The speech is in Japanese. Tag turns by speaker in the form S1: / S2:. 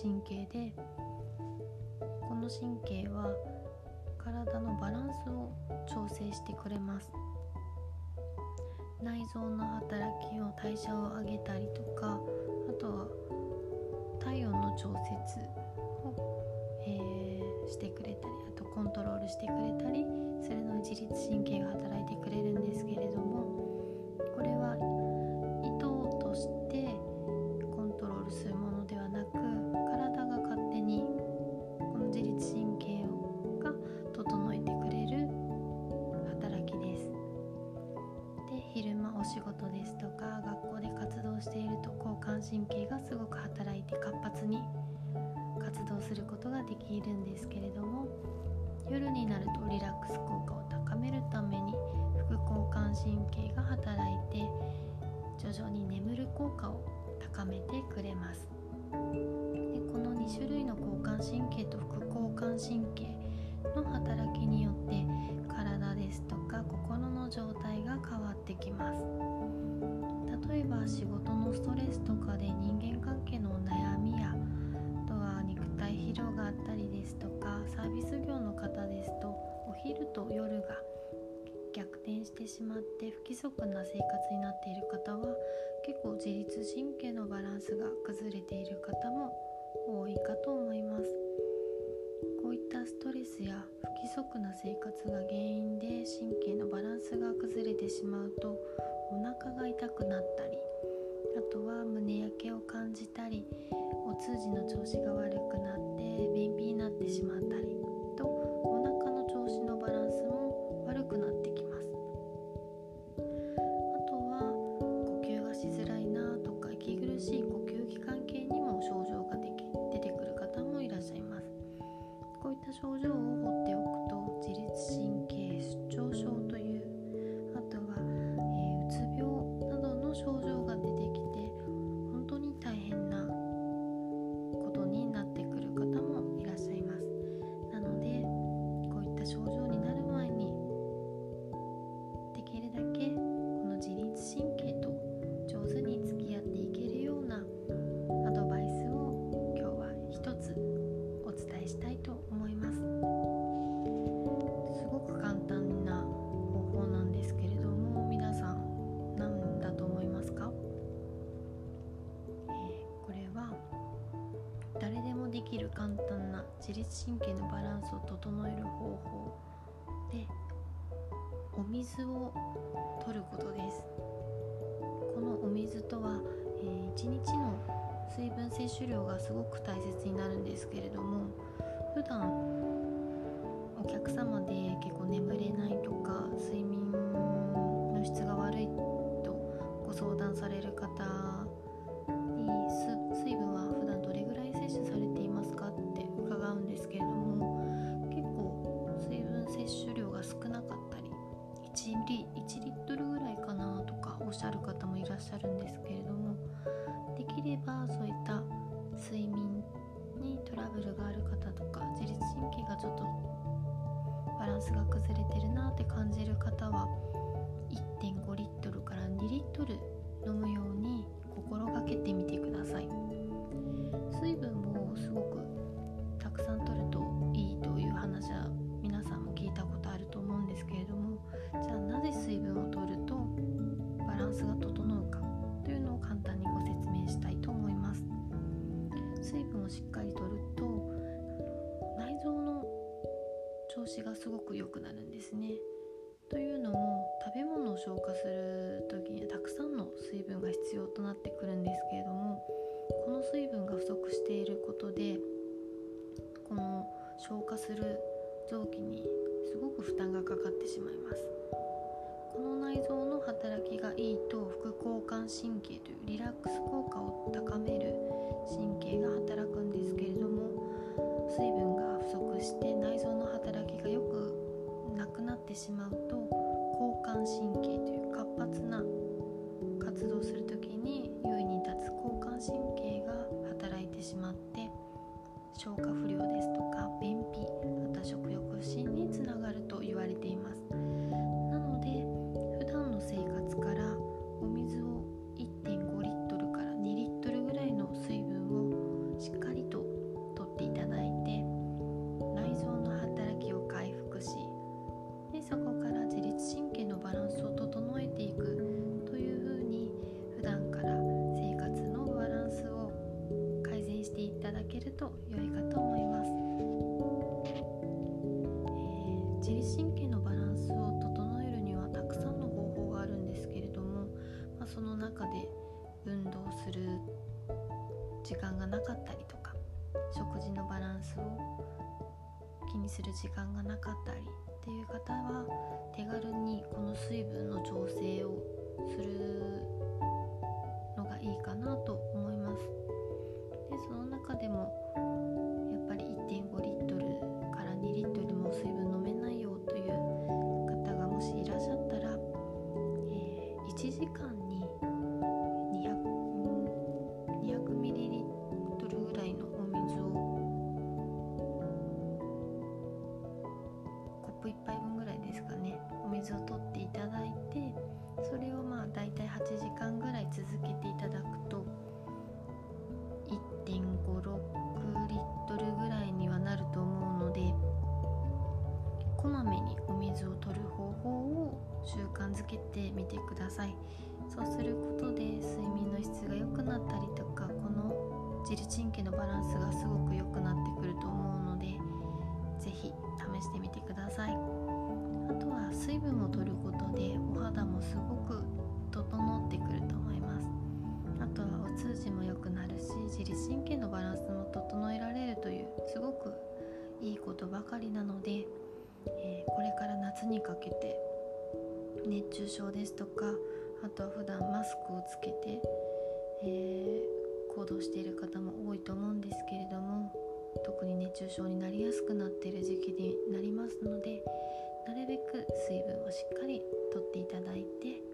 S1: 神経でこの神経は体のバランスを調整してくれます。内臓の働きを代謝を上げたりとかあとは体温の調節を、えーしてくれたりあとコントロールしてくれたりするの自律神経が働いてくれるんですけれどもく働いて活発に活動することができるんですけれども夜になるとリラックス効果を高めるために副交感神経が働いて徐々に眠る効果を高めてくれます。でこの2種類の交感神経と副交感神経の働きによって体ですとか心の状態が変わってきます。例えば仕事のストレスとかでですとかサービス業の方ですとお昼と夜が逆転してしまって不規則な生活になっている方は結構自律神経のバランスが崩れている方も多いかと思います。こういったストレスや不規則な生活が原因で神経のバランスが崩れてしまうとお腹が痛くなったりあとは胸焼けを感じたりお通じの調子が悪くなって便秘になってしまったりとお腹の調子のバランスも悪くなってきます。あとは呼吸がしづらいなとか息苦しいる簡単な自律神経のバランスを整える方法でお水を取ることです。このお水とは、え1日の水分摂取量がすごく大切になるんですけれども普段お客様1リ ,1 リットルぐらいかなとかおっしゃる方もいらっしゃるんですけれどもできればそういった睡眠にトラブルがある方とか自律神経がちょっとバランスが崩れてるなって感じる方はしっかりとると内臓の調子がすごく良くなるんですね。というのも食べ物を消化する時にはたくさんの水分が必要となってくるんですけれどもこの水分が不足していることでこの消化する臓器にすごく負担がかかってしまいます内臓の働きがいいと副交感神経というリラックス効果を高める神経が働くんですけれども水分が不足してその中で運動する時間がなかったりとか食事のバランスを気にする時間がなかったりっていう方は手軽にこの水分の調整をする慣づけてみてください。そうすることで睡眠の質が良くなったりとかこの自律神経のバランスがすごく良くなってくると思うのでぜひ試してみてください。あとは水分を取ることでお肌もすごく整ってくると思います。あとはお通じも良くなるし自律神経のバランスも整えられるというすごくいいことばかりなので、えーこれから夏にかけて熱中症ですとかあとは普段マスクをつけて、えー、行動している方も多いと思うんですけれども特に熱中症になりやすくなっている時期になりますのでなるべく水分をしっかりとっていただいて